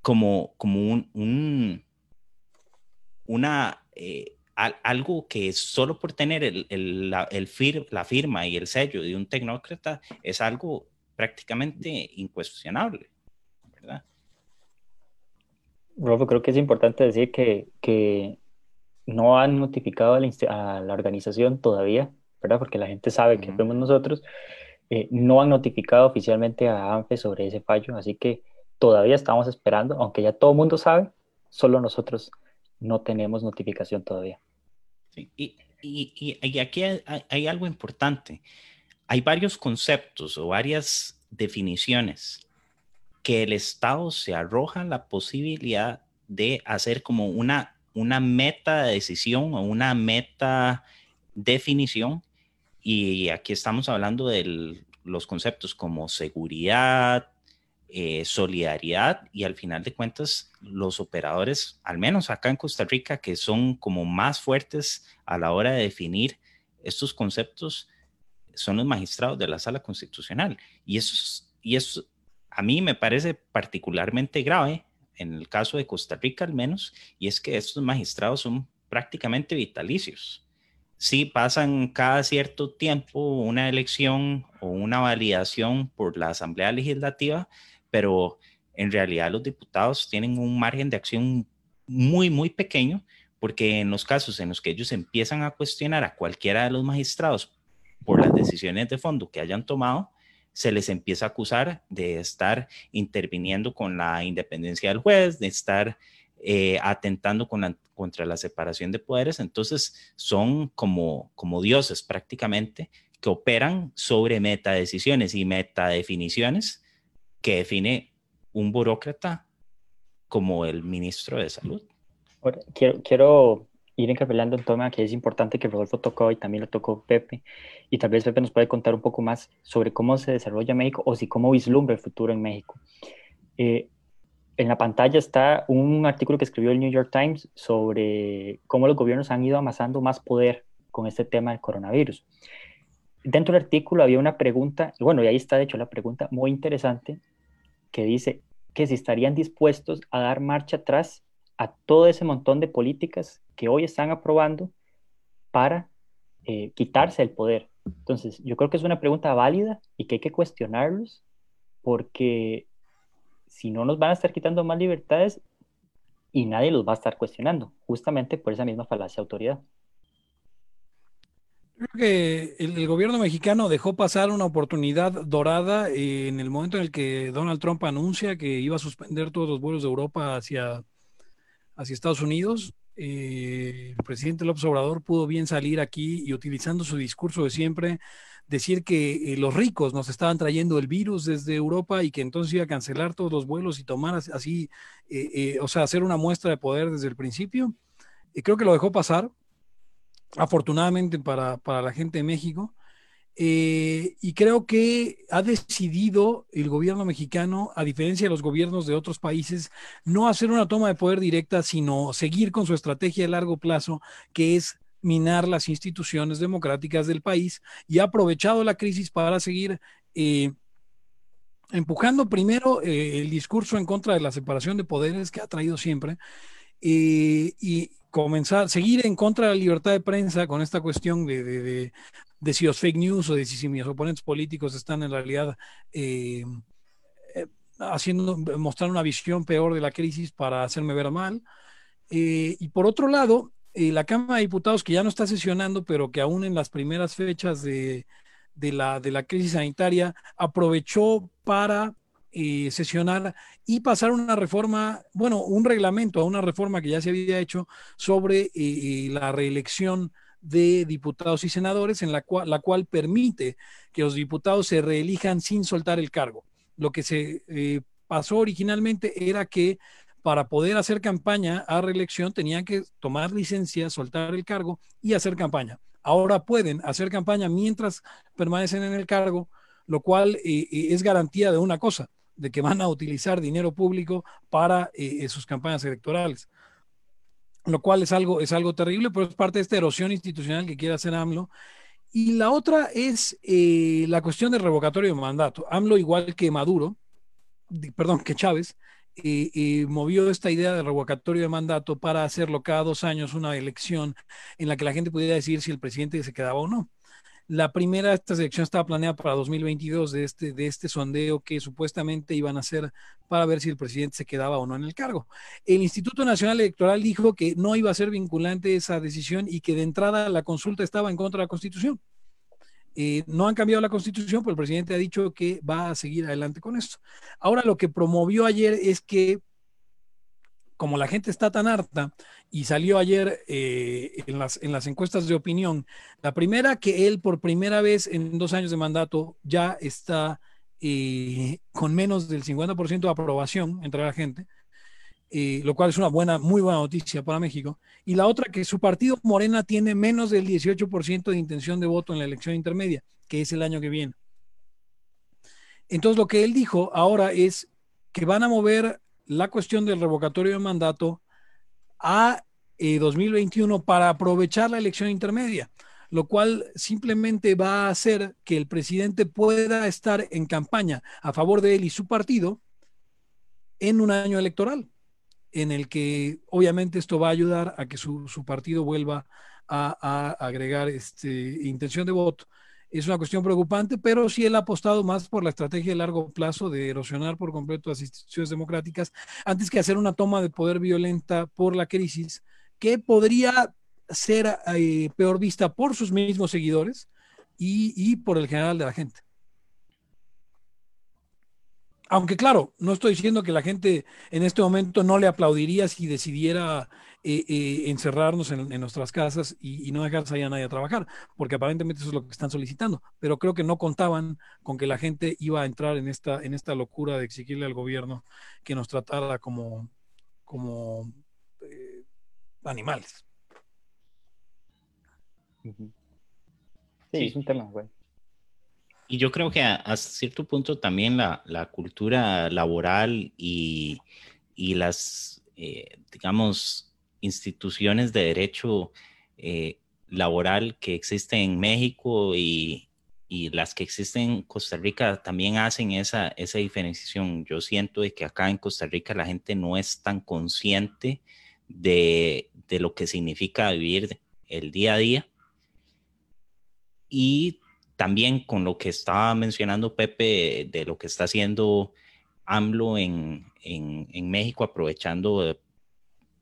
como, como un, una, algo que solo por tener el, el, la, el fir, la firma y el sello de un tecnócrata es algo prácticamente incuestionable, ¿verdad? Rolfo, creo que es importante decir que, que no han notificado a la, a la, organización todavía, ¿verdad? Porque la gente sabe que fuimos nosotros. Eh, no han notificado oficialmente a ANFE sobre ese fallo, así que todavía estamos esperando, aunque ya todo el mundo sabe, solo nosotros no tenemos notificación todavía. Y, y, y, aquí hay, hay, algo importante. Hay varios conceptos o varias definiciones que el Estado se arroja la posibilidad de hacer como una, una meta de decisión o una meta definición. Y aquí estamos hablando de los conceptos como seguridad, eh, solidaridad y al final de cuentas los operadores, al menos acá en Costa Rica, que son como más fuertes a la hora de definir estos conceptos, son los magistrados de la sala constitucional. Y eso, y eso a mí me parece particularmente grave en el caso de Costa Rica al menos, y es que estos magistrados son prácticamente vitalicios. Sí, pasan cada cierto tiempo una elección o una validación por la Asamblea Legislativa, pero en realidad los diputados tienen un margen de acción muy, muy pequeño, porque en los casos en los que ellos empiezan a cuestionar a cualquiera de los magistrados por las decisiones de fondo que hayan tomado, se les empieza a acusar de estar interviniendo con la independencia del juez, de estar eh, atentando con contra la separación de poderes. Entonces son como, como dioses prácticamente que operan sobre metadecisiones y metadefiniciones que define un burócrata como el ministro de Salud. quiero, quiero ir encarcelando un tema que es importante que Rodolfo tocó y también lo tocó Pepe, y tal vez Pepe nos puede contar un poco más sobre cómo se desarrolla México o si cómo vislumbra el futuro en México. Eh, en la pantalla está un artículo que escribió el New York Times sobre cómo los gobiernos han ido amasando más poder con este tema del coronavirus dentro del artículo había una pregunta, y bueno, y ahí está de hecho la pregunta muy interesante, que dice que si estarían dispuestos a dar marcha atrás a todo ese montón de políticas que hoy están aprobando para eh, quitarse el poder. Entonces, yo creo que es una pregunta válida y que hay que cuestionarlos, porque si no nos van a estar quitando más libertades y nadie los va a estar cuestionando, justamente por esa misma falacia de autoridad. Creo que el, gobierno mexicano dejó pasar una oportunidad dorada en el momento en el que Donald Trump anuncia que iba a suspender todos los vuelos de Europa hacia, hacia Estados Unidos. Eh, el presidente López Obrador pudo bien salir aquí y utilizando su discurso de siempre, decir que eh, los ricos nos estaban trayendo el virus desde Europa y que entonces iba a cancelar todos los vuelos y tomar así, eh, o sea, hacer una muestra de poder desde el principio. Creo que lo dejó pasar afortunadamente para, la gente de México. Eh, y creo que ha decidido el gobierno mexicano, a diferencia de los gobiernos de otros países, no hacer una toma de poder directa, sino seguir con su estrategia de largo plazo, que es minar las instituciones democráticas del país y ha aprovechado la crisis para seguir eh, empujando primero eh, el discurso en contra de la separación de poderes que ha traído siempre y comenzar, seguir en contra de la libertad de prensa con esta cuestión de, de si los fake news o de si, mis oponentes políticos están en realidad eh, eh, haciendo, mostrar una visión peor de la crisis para hacerme ver mal. y por otro lado, la Cámara de Diputados, que ya no está sesionando, pero que aún en las primeras fechas de, de, la, de la crisis sanitaria, aprovechó para eh, sesionar y pasar una reforma, bueno, un reglamento a una reforma que ya se había hecho sobre eh, eh, la reelección de diputados y senadores, en la cual, la cual permite que los diputados se reelijan sin soltar el cargo. Lo que se pasó originalmente era que para poder hacer campaña a reelección tenían que tomar licencia, soltar el cargo y hacer campaña. Ahora pueden hacer campaña mientras permanecen en el cargo, lo cual es garantía de una cosa, de que van a utilizar dinero público para eh, eh, sus campañas electorales. Lo cual es algo, es algo terrible, pero es parte de esta erosión institucional que quiere hacer AMLO. Y la otra es eh, la cuestión del revocatorio de mandato. AMLO, igual que Maduro, perdón, que Chávez, movió esta idea del revocatorio de mandato para hacerlo cada dos años una elección en la que la gente pudiera decir si el presidente se quedaba o no. La primera, esta elección estaba planeada para 2022 de este, de este sondeo que supuestamente iban a hacer para ver si el presidente se quedaba o no en el cargo. El Instituto Nacional Electoral dijo que no iba a ser vinculante esa decisión y que de entrada la consulta estaba en contra de la Constitución. Eh, no han cambiado la Constitución, pero el presidente ha dicho que va a seguir adelante con esto. Ahora lo que promovió ayer es que como la gente está tan harta y salió ayer eh, en, las, en las encuestas de opinión, la primera que él por primera vez en dos años de mandato ya está eh, con menos del 50% de aprobación entre la gente, eh, lo cual es una buena, muy buena noticia para México. Y la otra que su partido Morena tiene menos del 18% de intención de voto en la elección intermedia, que es el año que viene. Entonces lo que él dijo ahora es que van a mover la cuestión del revocatorio de mandato a 2021 eh, para aprovechar la elección intermedia, lo cual simplemente va a hacer que el presidente pueda estar en campaña a favor de él y su partido en un año electoral, en el que obviamente esto va a ayudar a que su, partido vuelva a, a agregar este, intención de voto es una cuestión preocupante, pero sí él ha apostado más por la estrategia de largo plazo de erosionar por completo las instituciones democráticas antes que hacer una toma de poder violenta por la crisis que podría ser eh, peor vista por sus mismos seguidores y por el general de la gente. Aunque claro, no estoy diciendo que la gente en este momento no le aplaudiría si decidiera eh, eh, encerrarnos en, nuestras casas y, no dejar salir a nadie a trabajar, porque aparentemente eso es lo que están solicitando. Pero creo que no contaban con que la gente iba a entrar en esta, en esta locura de exigirle al gobierno que nos tratara como, como eh, animales. Sí, es un tema, güey. Y yo creo que a, cierto punto también la, cultura laboral y, las, eh, digamos, instituciones de derecho eh, laboral que existen en México y, las que existen en Costa Rica también hacen esa, esa diferenciación. Yo siento de que acá en Costa Rica la gente no es tan consciente de, de lo que significa vivir el día a día. Y también con lo que estaba mencionando Pepe de lo que está haciendo AMLO en, en, México, aprovechando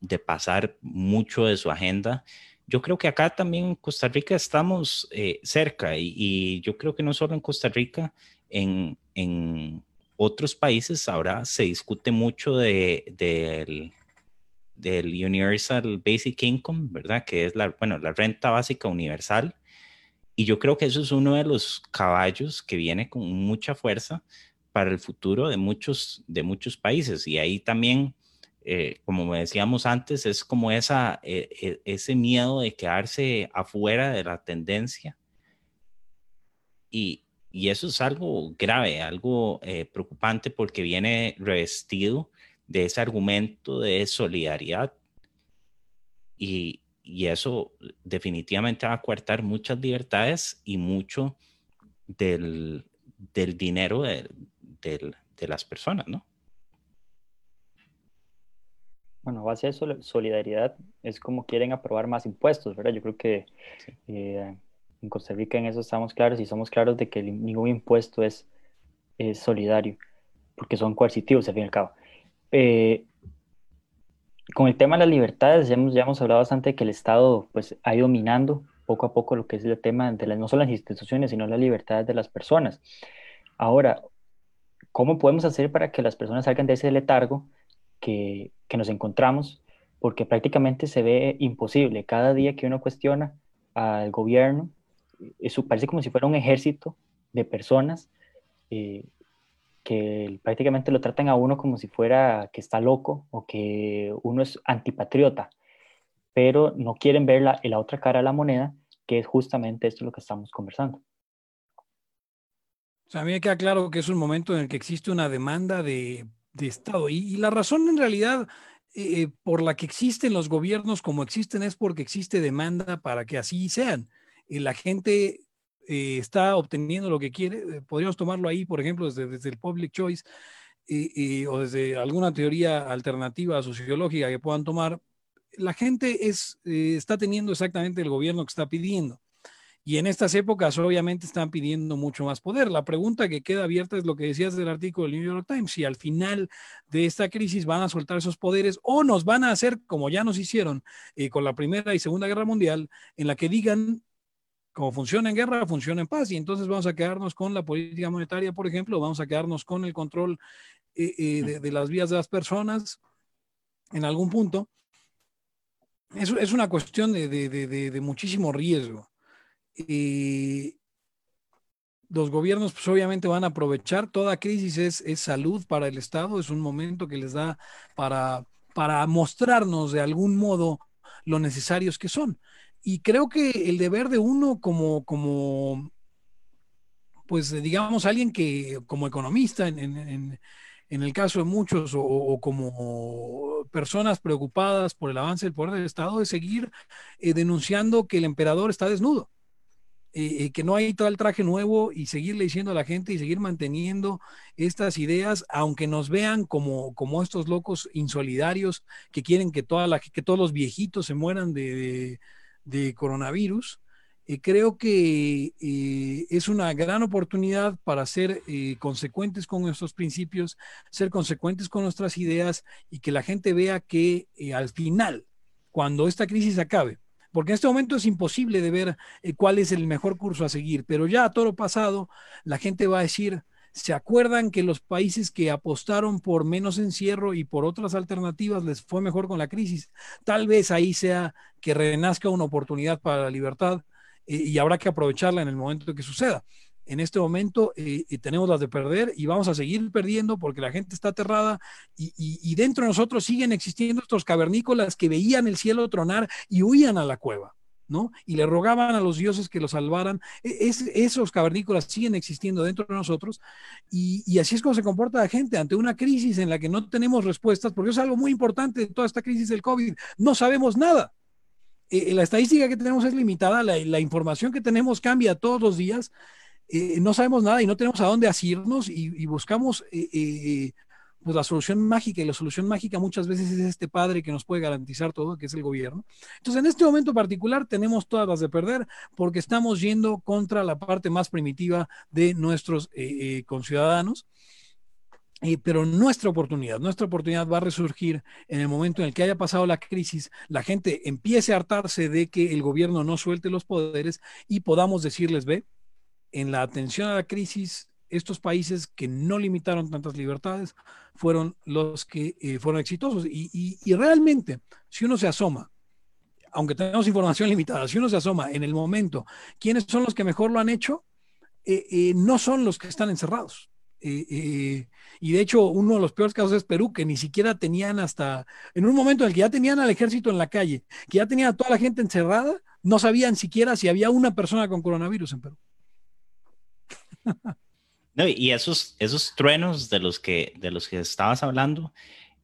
de, pasar mucho de su agenda. Yo creo que acá también en Costa Rica estamos eh, cerca y, yo creo que no solo en Costa Rica, en, en otros países ahora se discute mucho de, del, del Universal Basic Income, ¿verdad? Que es la, bueno, la renta básica universal y yo creo que eso es uno de los caballos que viene con mucha fuerza para el futuro de muchos, de muchos países. Y ahí también, eh, como decíamos antes, es como esa, eh, eh, ese miedo de quedarse afuera de la tendencia. Y, y eso es algo grave, algo preocupante porque viene revestido de ese argumento de solidaridad. Y, y eso definitivamente va a coartar muchas libertades y mucho del, dinero de, las personas, ¿no? Bueno, base de solidaridad es como quieren aprobar más impuestos, ¿verdad? Yo creo que eh, En Costa Rica en eso estamos claros y somos claros de que ningún impuesto es, es solidario, porque son coercitivos al fin y al cabo. Eh, con el tema de las libertades, ya hemos, ya hemos hablado bastante de que el Estado pues, ha ido minando poco a poco lo que es el tema de las, no solo las instituciones, sino las libertades de las personas. Ahora, ¿cómo podemos hacer para que las personas salgan de ese letargo que, que nos encontramos? Porque prácticamente se ve imposible. Cada día que uno cuestiona al gobierno, eso parece como si fuera un ejército de personas eh, que prácticamente lo tratan a uno como si fuera que está loco o que uno es antipatriota, pero no quieren ver la, la otra cara de la moneda, que es justamente esto lo que estamos conversando. O sea, a mí me queda claro que es un momento en el que existe una demanda de, de Estado y, la razón en realidad eh, por la que existen los gobiernos como existen es porque existe demanda para que así sean. Y la gente eh, está obteniendo lo que quiere, eh, podríamos tomarlo ahí, por ejemplo, desde, el public choice eh, o desde alguna teoría alternativa sociológica que puedan tomar, la gente es, está teniendo exactamente el gobierno que está pidiendo. Y en estas épocas obviamente están pidiendo mucho más poder. La pregunta que queda abierta es lo que decías del artículo del New York Times, si al final de esta crisis van a soltar esos poderes o nos van a hacer como ya nos hicieron con la Primera y Segunda Guerra Mundial, en la que digan como funciona en guerra, funciona en paz. Y entonces vamos a quedarnos con la política monetaria, por ejemplo, vamos a quedarnos con el control eh, eh, de, las vías de las personas en algún punto. Es, es una cuestión de, muchísimo riesgo. los gobiernos pues, obviamente van a aprovechar, toda crisis es, es, salud para el Estado, es un momento que les da para, para mostrarnos de algún modo lo necesarios que son. Y creo que el deber de uno como, como pues digamos, alguien que como economista, en, en, el caso de muchos, o, como personas preocupadas por el avance del poder del Estado, es seguir eh, denunciando que el emperador está desnudo. Eh, eh, que no hay todo el traje nuevo y seguirle diciendo a la gente y seguir manteniendo estas ideas, aunque nos vean como, como estos locos insolidarios que quieren que, toda la, que todos los viejitos se mueran de coronavirus, eh, creo que eh, es una gran oportunidad para ser eh, consecuentes con nuestros principios, ser consecuentes con nuestras ideas y que la gente vea que al final, cuando esta crisis acabe, porque en este momento es imposible de ver cuál es el mejor curso a seguir, pero ya a todo pasado, la gente va a decir, ¿Se acuerdan que los países que apostaron por menos encierro y por otras alternativas les fue mejor con la crisis? Tal vez ahí sea que renazca una oportunidad para la libertad eh, y habrá que aprovecharla en el momento que suceda. En este momento eh, eh, tenemos las de perder y vamos a seguir perdiendo porque la gente está aterrada y, y dentro de nosotros siguen existiendo estos cavernícolas que veían el cielo tronar y huían a la cueva. ¿No? Y le rogaban a los dioses que lo salvaran. E, esos cavernícolas siguen existiendo dentro de nosotros y, así es como se comporta la gente ante una crisis en la que no tenemos respuestas, porque es algo muy importante de toda esta crisis del COVID. No sabemos nada. Eh, la estadística que tenemos es limitada, la, información que tenemos cambia todos los días. Eh, no sabemos nada y no tenemos a dónde asirnos y, y buscamos eh, pues la solución mágica, y la solución mágica muchas veces es este padre que nos puede garantizar todo, que es el gobierno. Entonces, en este momento particular tenemos todas las de perder porque estamos yendo contra la parte más primitiva de nuestros eh, eh, conciudadanos. Eh, pero nuestra oportunidad, nuestra oportunidad va a resurgir en el momento en el que haya pasado la crisis, la gente empiece a hartarse de que el gobierno no suelte los poderes y podamos decirles, ve, en la atención a la crisis estos países que no limitaron tantas libertades fueron los que eh, fueron exitosos. Y, realmente, si uno se asoma, aunque tenemos información *laughs* limitada, si uno se asoma en el momento, ¿quiénes son los que mejor lo han hecho? Eh, eh, no son los que están encerrados. y de hecho, uno de los peores casos es Perú, que ni siquiera tenían hasta, en un momento en el que ya tenían al ejército en la calle, que ya tenían a toda la gente encerrada, no sabían siquiera si había una persona con coronavirus en Perú. *laughs* No, y esos, esos truenos de los que, de los que estabas hablando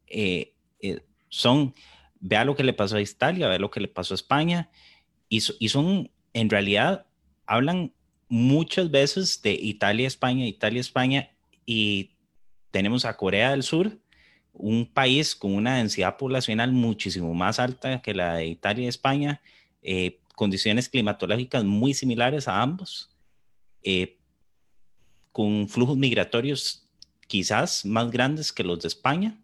eh, eh, son, vea lo que le pasó a Italia, vea lo que le pasó a España, y, y son, en realidad, hablan muchas veces de Italia, España, Italia, España, y tenemos a Corea del Sur, un país con una densidad poblacional muchísimo más alta que la de Italia y España, eh, condiciones climatológicas muy similares a ambos, eh, con flujos migratorios quizás más grandes que los de España,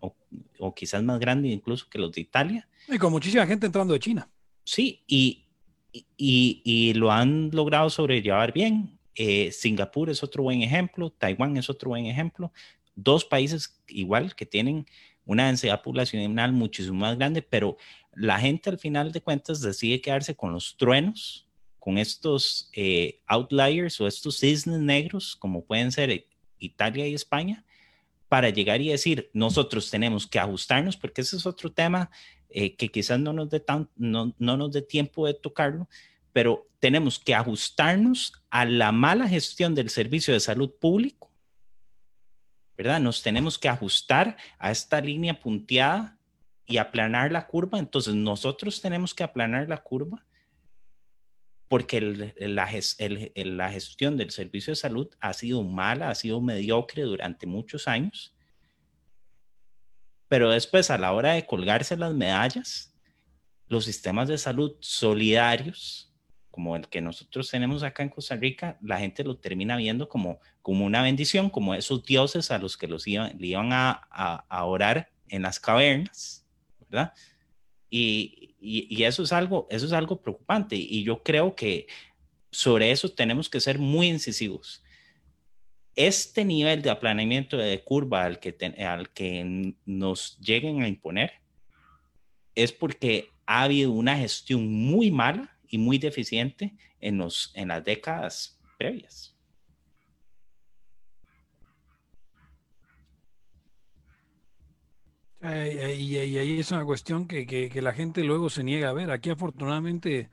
o, o, quizás más grandes incluso que los de Italia. Y con muchísima gente entrando de China. Sí, y, y, y lo han logrado sobrellevar bien. Eh, Singapur es otro buen ejemplo, Taiwán es otro buen ejemplo. Dos países igual que tienen una densidad poblacional muchísimo más grande, pero la gente al final de cuentas decide quedarse con los truenos, con estos eh, outliers o estos cisnes negros, como pueden ser Italia y España, para llegar y decir, nosotros tenemos que ajustarnos, porque ese es otro tema eh, que quizás no nos dé no, no nos dé tiempo de tocarlo, pero tenemos que ajustarnos a la mala gestión del servicio de salud público, ¿verdad? Nos tenemos que ajustar a esta línea punteada y aplanar la curva. Entonces nosotros tenemos que aplanar la curva porque la, la gestión del servicio de salud ha sido mala, ha sido mediocre durante muchos años. Pero después, a la hora de colgarse las medallas, los sistemas de salud solidarios, como el que nosotros tenemos acá en Costa Rica, la gente lo termina viendo como, como una bendición, como esos dioses a los que los iban, le iban a, a, orar en las cavernas, ¿verdad? Y, y, eso, es algo, eso es algo preocupante y yo creo que sobre eso tenemos que ser muy incisivos. Este nivel de aplanamiento de curva al que, al que nos lleguen a imponer es porque ha habido una gestión muy mala y muy deficiente en, los, en las décadas previas. Y ahí es una cuestión que, que, la gente luego se niega a ver. Aquí afortunadamente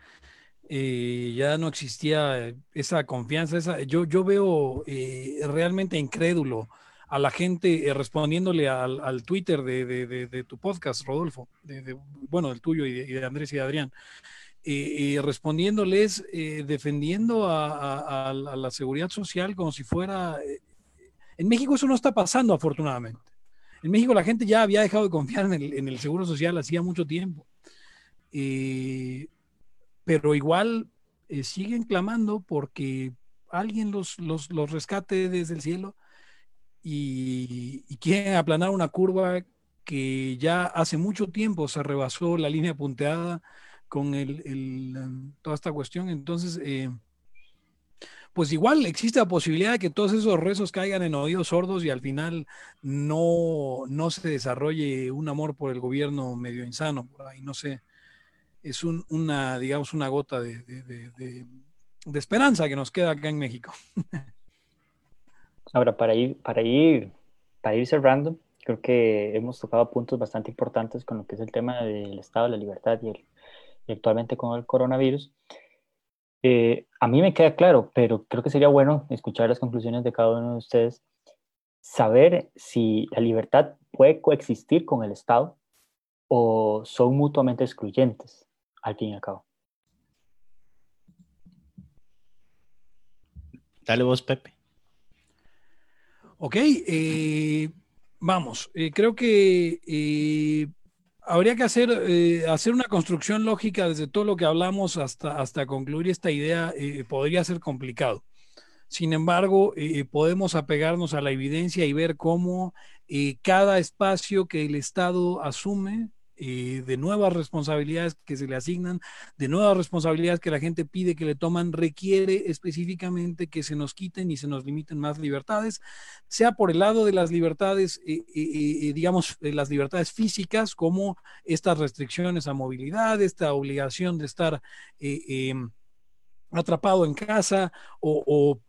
eh, ya no existía esa confianza. Esa, yo, yo veo eh, realmente incrédulo a la gente eh, respondiéndole al, al Twitter de, de, de, tu podcast, Rodolfo, bueno, del tuyo y de, Andrés y Adrián. Eh, eh, respondiéndoles, eh, defendiendo a, la seguridad social como si fuera... en México eso no está pasando, afortunadamente. En México la gente ya había dejado de confiar en el, seguro social hacía mucho tiempo. pero igual siguen clamando porque alguien los, los, los, rescate desde el cielo y, quieren aplanar una curva que ya hace mucho tiempo se rebasó la línea punteada con el, em, toda esta cuestión. Entonces, eh, pues igual existe la posibilidad de que todos esos rezos caigan en oídos sordos y al final no, no se desarrolle un amor por el gobierno medio insano. Por ahí, no sé. Es un, una, digamos, una gota de, de, esperanza que nos queda acá en México. Ahora, para ir, para ir, para ir cerrando, creo que hemos tocado puntos bastante importantes con lo que es el tema del Estado, la libertad y el, actualmente con el coronavirus. Eh, a mí me queda claro, pero creo que sería bueno escuchar las conclusiones de cada uno de ustedes, saber si la libertad puede coexistir con el Estado o son mutuamente excluyentes, al fin y al cabo. Dale vos, Pepe. Ok, eh, vamos, eh, creo que habría que hacer, eh, hacer una construcción lógica desde todo lo que hablamos hasta, hasta concluir esta idea, eh, podría ser complicado. Sin embargo, eh, podemos apegarnos a la evidencia y ver cómo cada espacio que el Estado asume eh, de nuevas responsabilidades que se le asignan, de nuevas responsabilidades que la gente pide que le toman, requiere específicamente que se nos quiten y se nos limiten más libertades, sea por el lado de las libertades, eh, eh, digamos, las libertades físicas, como estas restricciones a movilidad, esta obligación de estar em, atrapado en casa o,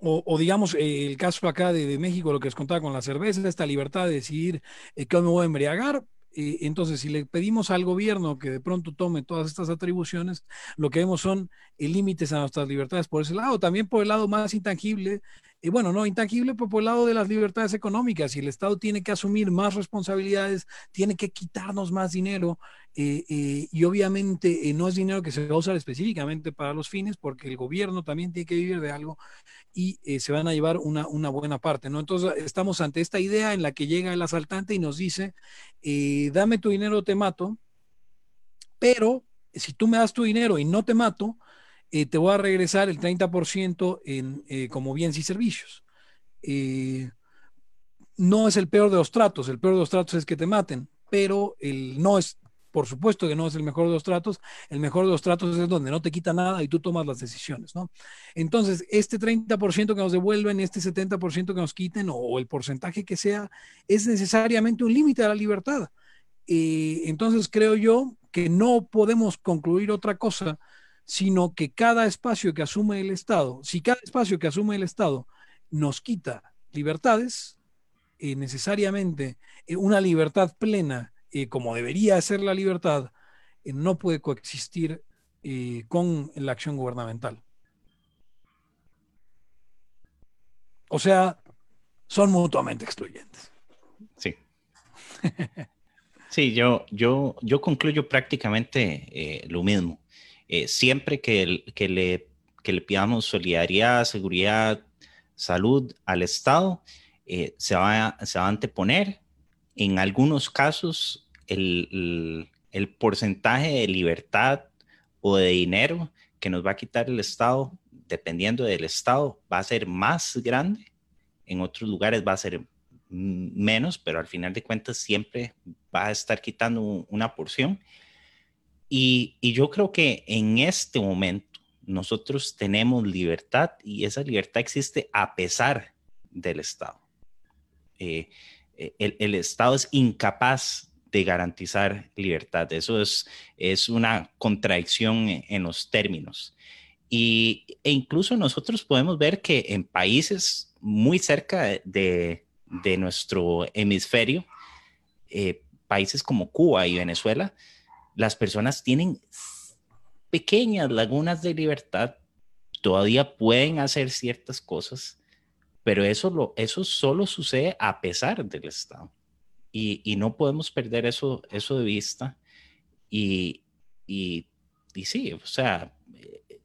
o digamos, el caso acá de, México, lo que les contaba con la cerveza, esta libertad de decidir eh, qué me voy a embriagar, entonces, si le pedimos al gobierno que de pronto tome todas estas atribuciones, lo que vemos son límites a nuestras libertades por ese lado, también por el lado más intangible, y bueno, no intangible, por el lado de las libertades económicas. Si el Estado tiene que asumir más responsabilidades, tiene que quitarnos más dinero, eh, eh, y obviamente eh, no es dinero que se va a usar específicamente para los fines, porque el gobierno también tiene que vivir de algo y se van a llevar una, una, buena parte, ¿no? Entonces estamos ante esta idea en la que llega el asaltante y nos dice, dame tu dinero, te mato, pero si tú me das tu dinero y no te mato, eh, te voy a regresar el 30% en, eh, como bienes y servicios. Eh, no es el peor de los tratos, el peor de los tratos es que te maten, pero el no es, por supuesto que no es el mejor de los tratos, el mejor de los tratos es donde no te quita nada y tú tomas las decisiones, ¿no? Entonces, este 30% que nos devuelven, este 70% que nos quiten o, el porcentaje que sea, es necesariamente un límite a la libertad. entonces, creo yo que no podemos concluir otra cosa sino que cada espacio que asume el Estado, si cada espacio que asume el Estado nos quita libertades, eh, necesariamente eh, una libertad plena, eh, como debería ser la libertad, no puede coexistir con la acción gubernamental. O sea, son mutuamente excluyentes. Sí. *laughs* Sí, yo, yo, yo concluyo prácticamente lo mismo. Eh, siempre que, le, que, pidamos solidaridad, seguridad, salud al Estado, eh, se, va, a anteponer. En algunos casos el, porcentaje de libertad o de dinero que nos va a quitar el Estado, dependiendo del Estado, va a ser más grande, en otros lugares va a ser menos, pero al final de cuentas siempre va a estar quitando una porción y, yo creo que en este momento nosotros tenemos libertad y esa libertad existe a pesar del Estado. Eh, eh, el, Estado es incapaz de garantizar libertad. Eso es, es una contradicción en, los términos. Y, e incluso nosotros podemos ver que en países muy cerca de, nuestro hemisferio, eh, países como Cuba y Venezuela, las personas tienen pequeñas lagunas de libertad, todavía pueden hacer ciertas cosas, pero eso, eso solo sucede a pesar del Estado. Y, no podemos perder eso, eso de vista. Y, y, sí, o sea,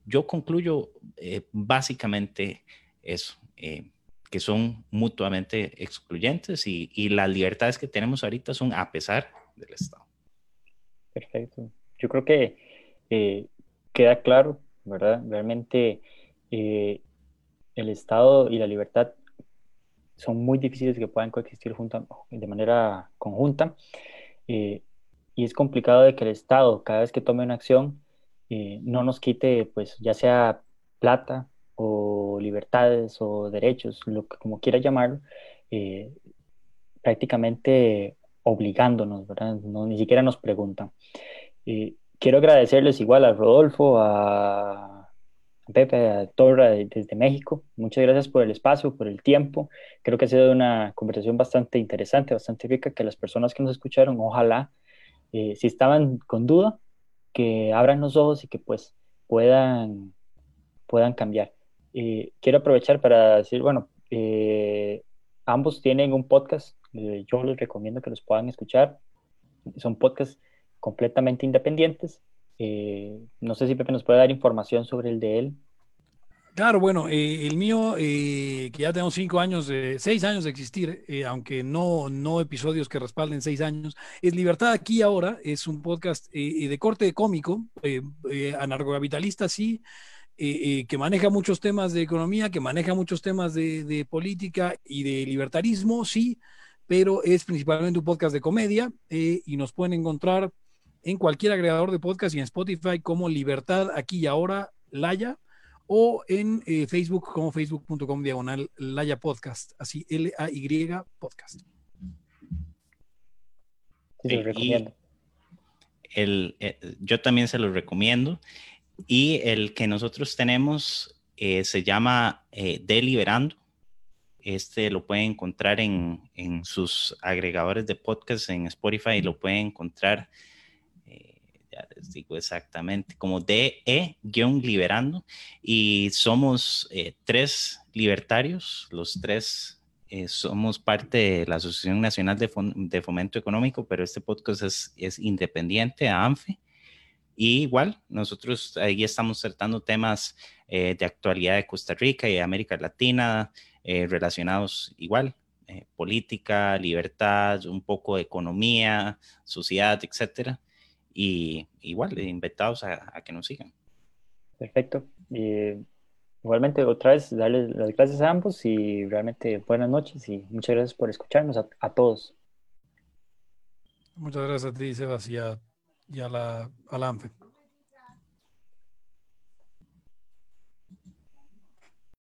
yo concluyo eh, básicamente eso, eh, que son mutuamente excluyentes y, y las libertades que tenemos ahorita son a pesar del Estado. Perfecto. Yo creo que eh, queda claro, ¿verdad? Realmente eh, el Estado y la libertad son muy difíciles que puedan coexistir de manera conjunta. Eh, y es complicado de que el Estado, cada vez que tome una acción, no nos quite, pues, ya sea plata o libertades o derechos, lo que como quiera llamarlo, prácticamente obligándonos, ¿verdad? No, ni siquiera nos preguntan. quiero agradecerles igual a Rodolfo, a Pepe, a Torra desde México. Muchas gracias por el espacio, por el tiempo. Creo que ha sido una conversación bastante interesante, bastante rica, que las personas que nos escucharon, ojalá, eh, si estaban con duda, que abran los ojos y que pues puedan, puedan cambiar. Eh, quiero aprovechar para decir, bueno, eh, ambos tienen un podcast eh, yo les recomiendo que los puedan escuchar. Son podcasts completamente independientes. Eh, no sé si Pepe nos puede dar información sobre el de él. Claro, bueno, eh, el mío, que ya tengo cinco años, seis años de existir, aunque no, no episodios que respalden seis años, es Libertad aquí ahora, es un podcast de corte cómico, anarcocapitalista, sí, que maneja muchos temas de economía, que maneja muchos temas de, de política y de libertarismo, sí, pero es principalmente un podcast de comedia eh, y nos pueden encontrar en cualquier agregador de podcast y en Spotify como Libertad aquí y ahora Laya o en eh, Facebook como facebook.com diagonal Laya Podcast, así L-A-Y Podcast. Sí, recomiendo. El, eh, yo también se lo recomiendo. Y el que nosotros tenemos se llama Deliberando este lo pueden encontrar en, sus agregadores de podcast en Spotify, lo pueden encontrar, eh, ya les digo exactamente, como DE-liberando. Y somos eh, tres libertarios, los tres eh, somos parte de la Asociación Nacional de, Fomento Económico, pero este podcast es, es independiente a ANFE. Y igual, nosotros ahí estamos tratando temas de actualidad de Costa Rica y de América Latina, eh, relacionados igual, eh, política, libertad, un poco de economía, sociedad, etcétera. y igual, invitados a, a que nos sigan. Perfecto. igualmente, otra vez, darles las gracias a ambos y realmente buenas noches y muchas gracias por escucharnos a, a todos. Muchas gracias a ti, Sebas, y a, y a la, a la ANFE.